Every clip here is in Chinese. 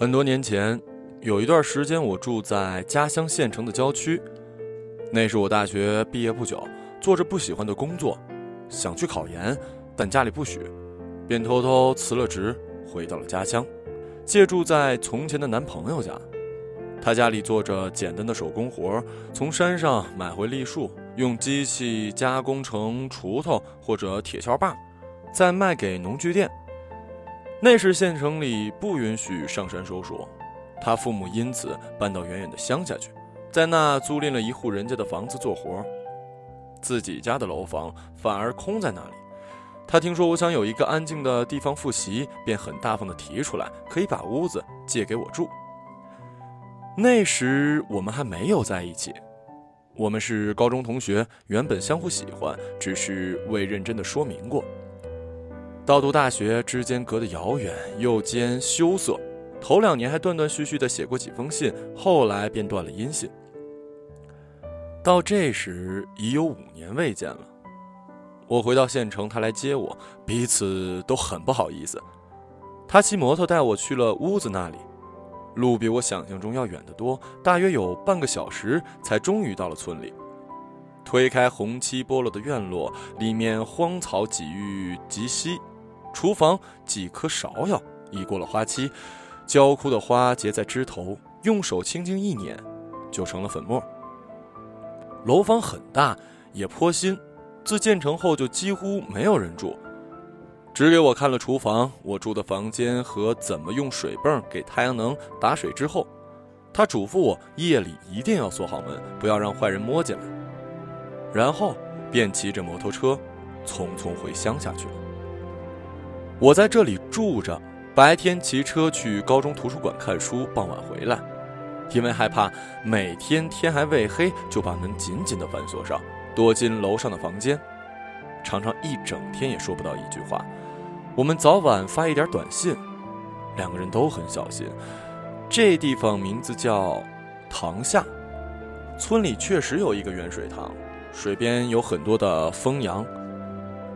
很多年前，有一段时间我住在家乡县城的郊区。那是我大学毕业不久，做着不喜欢的工作，想去考研，但家里不许，便偷偷辞了职，回到了家乡，借住在从前的男朋友家。他家里做着简单的手工活，从山上买回栗树，用机器加工成锄头或者铁锹把，再卖给农具店。那时县城里不允许上山收树，他父母因此搬到远远的乡下去，在那租赁了一户人家的房子做活，自己家的楼房反而空在那里。他听说我想有一个安静的地方复习，便很大方的提出来可以把屋子借给我住。那时我们还没有在一起，我们是高中同学，原本相互喜欢，只是未认真的说明过。到读大学之间隔得遥远，又兼羞涩。头两年还断断续续的写过几封信，后来便断了音信。到这时已有五年未见了。我回到县城，他来接我，彼此都很不好意思。他骑摩托带我去了屋子那里，路比我想象中要远得多，大约有半个小时才终于到了村里。推开红漆剥落的院落，里面荒草几欲及稀。厨房几颗芍药已过了花期，焦枯的花结在枝头，用手轻轻一捻，就成了粉末。楼房很大，也颇新，自建成后就几乎没有人住，只给我看了厨房、我住的房间和怎么用水泵给太阳能打水之后，他嘱咐我夜里一定要锁好门，不要让坏人摸进来，然后便骑着摩托车，匆匆回乡下去了。我在这里住着，白天骑车去高中图书馆看书，傍晚回来。因为害怕每天天还未黑就把门紧紧地反锁上，躲进楼上的房间，常常一整天也说不到一句话。我们早晚发一点短信，两个人都很小心。这地方名字叫塘下，村里确实有一个圆水塘，水边有很多的枫杨，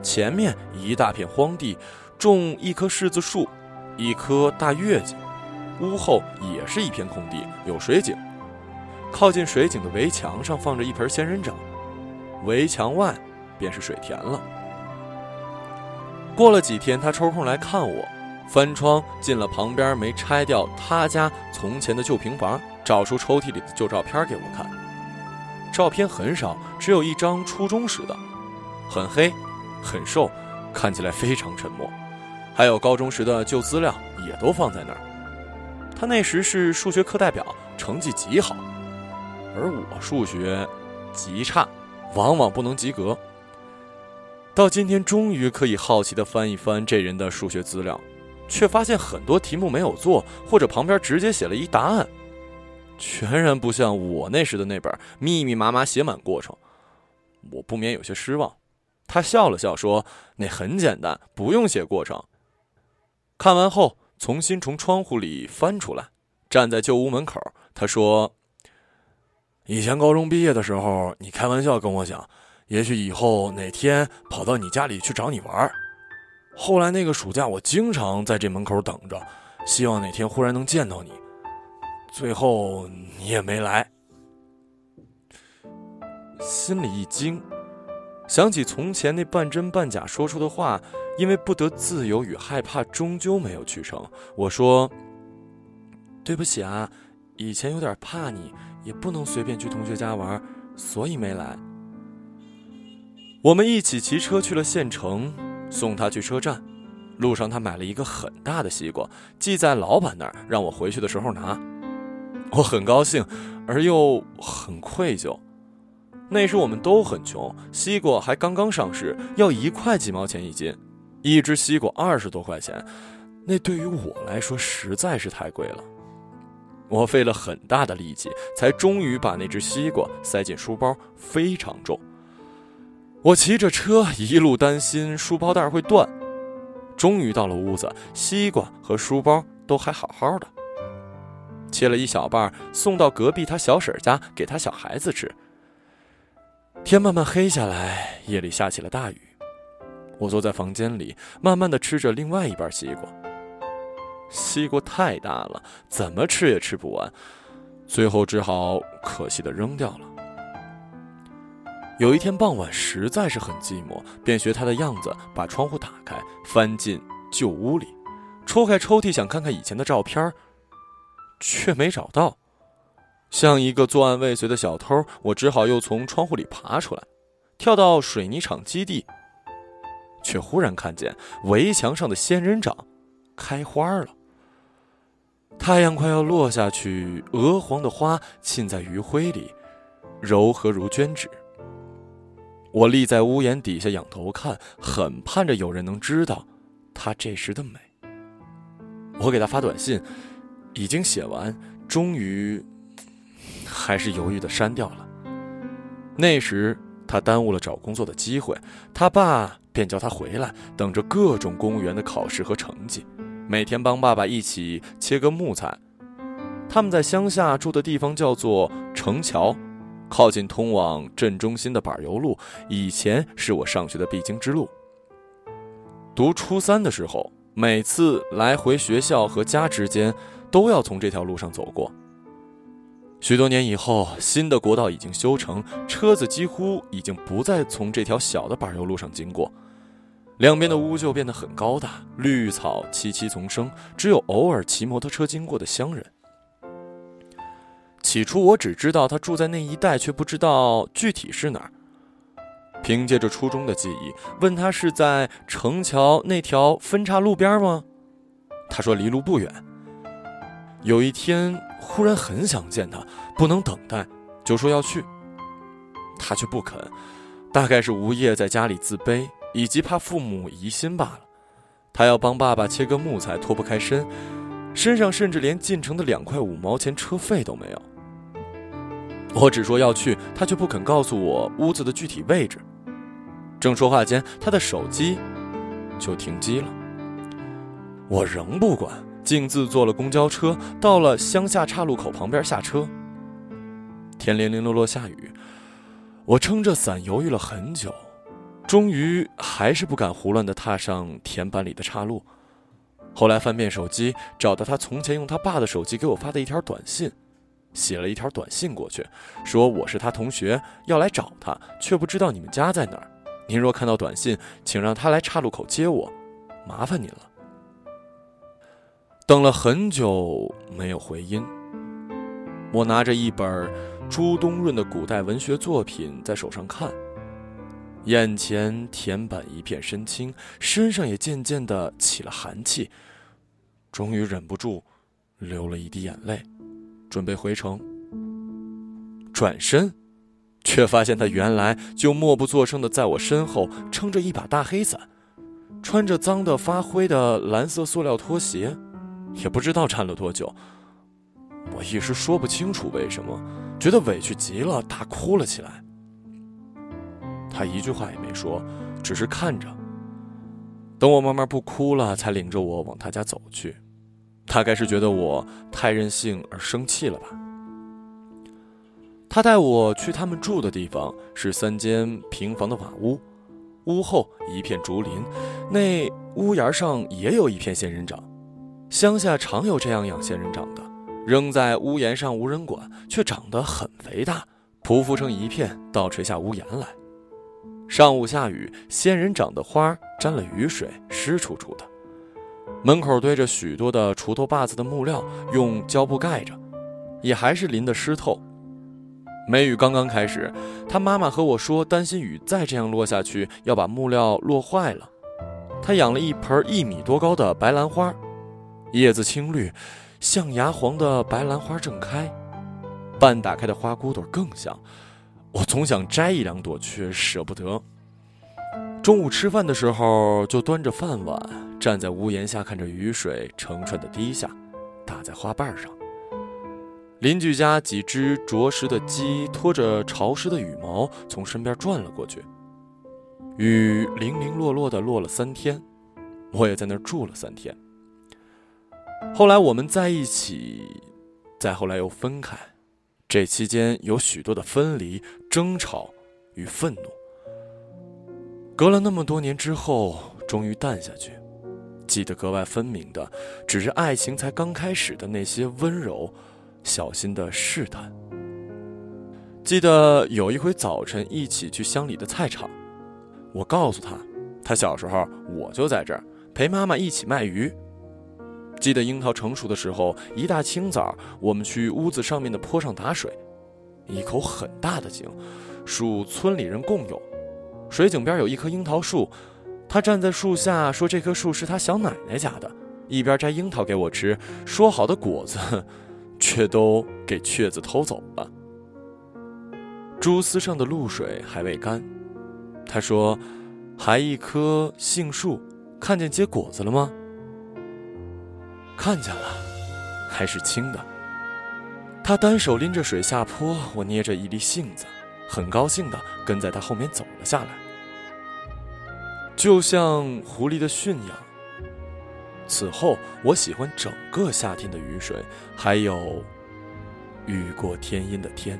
前面一大片荒地。种一棵柿子树，一棵大月季，屋后也是一片空地，有水井。靠近水井的围墙上放着一盆仙人掌，围墙外便是水田了。过了几天，他抽空来看我，翻窗进了旁边没拆掉他家从前的旧平房，找出抽屉里的旧照片给我看。照片很少，只有一张初中时的，很黑，很瘦，看起来非常沉默。还有高中时的旧资料也都放在那儿。他那时是数学课代表，成绩极好，而我数学极差，往往不能及格。到今天终于可以好奇地翻一翻这人的数学资料，却发现很多题目没有做，或者旁边直接写了一答案，全然不像我那时的那本密密麻麻写满过程。我不免有些失望。他笑了笑说：“那很简单，不用写过程。”看完后，重新从窗户里翻出来，站在旧屋门口。他说：“以前高中毕业的时候，你开玩笑跟我讲，也许以后哪天跑到你家里去找你玩。后来那个暑假，我经常在这门口等着，希望哪天忽然能见到你。最后你也没来，心里一惊，想起从前那半真半假说出的话。”因为不得自由与害怕，终究没有去成。我说：“对不起啊，以前有点怕你，也不能随便去同学家玩，所以没来。”我们一起骑车去了县城，送他去车站。路上他买了一个很大的西瓜，寄在老板那儿，让我回去的时候拿。我很高兴，而又很愧疚。那时我们都很穷，西瓜还刚刚上市，要一块几毛钱一斤。一只西瓜二十多块钱，那对于我来说实在是太贵了。我费了很大的力气，才终于把那只西瓜塞进书包，非常重。我骑着车，一路担心书包带会断。终于到了屋子，西瓜和书包都还好好的。切了一小半，送到隔壁他小婶家给他小孩子吃。天慢慢黑下来，夜里下起了大雨。我坐在房间里，慢慢的吃着另外一半西瓜。西瓜太大了，怎么吃也吃不完，最后只好可惜的扔掉了。有一天傍晚，实在是很寂寞，便学他的样子，把窗户打开，翻进旧屋里，抽开抽屉想看看以前的照片，却没找到。像一个作案未遂的小偷，我只好又从窗户里爬出来，跳到水泥厂基地，却忽然看见围墙上的仙人掌开花了。太阳快要落下去，鹅黄的花浸在余晖里，柔和如绢纸。我立在屋檐底下仰头看，很盼着有人能知道他这时的美。我给他发短信，已经写完，终于还是犹豫的删掉了。那时他耽误了找工作的机会，他爸便叫他回来，等着各种公务员的考试和成绩。每天帮爸爸一起切割木材。他们在乡下住的地方叫做城桥，靠近通往镇中心的柏油路。以前是我上学的必经之路。读初三的时候，每次来回学校和家之间都要从这条路上走过。许多年以后，新的国道已经修成，车子几乎已经不再从这条小的柏油路上经过。两边的屋就变得很高大，绿草萋萋丛生，只有偶尔骑摩托车经过的乡人。起初我只知道他住在那一带，却不知道具体是哪儿。凭借着初中的记忆，问他是在城桥那条分岔路边吗？他说离路不远。有一天忽然很想见他，不能等待，就说要去。他却不肯，大概是无业，在家里自卑。以及怕父母疑心罢了，他要帮爸爸切割木材，脱不开身，身上甚至连进城的两块五毛钱车费都没有。我只说要去，他却不肯告诉我屋子的具体位置。正说话间，他的手机就停机了。我仍不管，径自坐了公交车，到了乡下岔路口旁边下车。天零零落落下雨，我撑着伞犹豫了很久。终于还是不敢胡乱地踏上田板里的岔路。后来翻遍手机，找到他从前用他爸的手机给我发的一条短信，写了一条短信过去，说我是他同学，要来找他，却不知道你们家在哪儿。您若看到短信，请让他来岔路口接我，麻烦您了。等了很久没有回音，我拿着一本朱东润的古代文学作品在手上看。眼前田板一片深青，身上也渐渐的起了寒气，终于忍不住流了一滴眼泪，准备回城。转身，却发现他原来就默不作声的在我身后撑着一把大黑伞，穿着脏的发灰的蓝色塑料拖鞋，也不知道站了多久。我一时说不清楚为什么，觉得委屈极了，大哭了起来。他一句话也没说，只是看着。等我慢慢不哭了，才领着我往他家走去。大概是觉得我太任性而生气了吧。他带我去他们住的地方，是三间平房的瓦屋，屋后一片竹林，那屋檐上也有一片仙人掌。乡下常有这样养仙人掌的，扔在屋檐上无人管，却长得很肥大，匍匐成一片，倒垂下屋檐来。上午下雨，仙人掌的花沾了雨水，湿楚楚的。门口堆着许多的锄头把子的木料，用胶布盖着，也还是淋得湿透。梅雨刚刚开始，他妈妈和我说，担心雨再这样落下去，要把木料落坏了。他养了一盆一米多高的白兰花，叶子青绿，象牙黄的白兰花正开，半打开的花骨朵更香。我总想摘一两朵，却舍不得。中午吃饭的时候，就端着饭碗站在屋檐下，看着雨水成串的滴下，打在花瓣上。邻居家几只啄食的鸡拖着潮湿的羽毛从身边转了过去。雨零零落落的落了三天，我也在那儿住了三天。后来我们在一起，再后来又分开。这期间有许多的分离、争吵与愤怒。隔了那么多年之后，终于淡下去。记得格外分明的，只是爱情才刚开始的那些温柔、小心的试探。记得有一回早晨一起去乡里的菜场，我告诉他，他小时候我就在这儿陪妈妈一起卖鱼。记得樱桃成熟的时候，一大清早我们去屋子上面的坡上打水，一口很大的井，属村里人共有。水井边有一棵樱桃树。他站在树下说：“这棵树是他小奶奶家的，一边摘樱桃给我吃，说好的果子，却都给雀子偷走了。蛛丝上的露水还未干。”他说：“还一棵杏树，看见结果子了吗？”看见了，还是青的。他单手拎着水下坡，我捏着一粒杏子，很高兴的跟在他后面走了下来。就像狐狸的驯养。此后，我喜欢整个夏天的雨水，还有雨过天阴的天。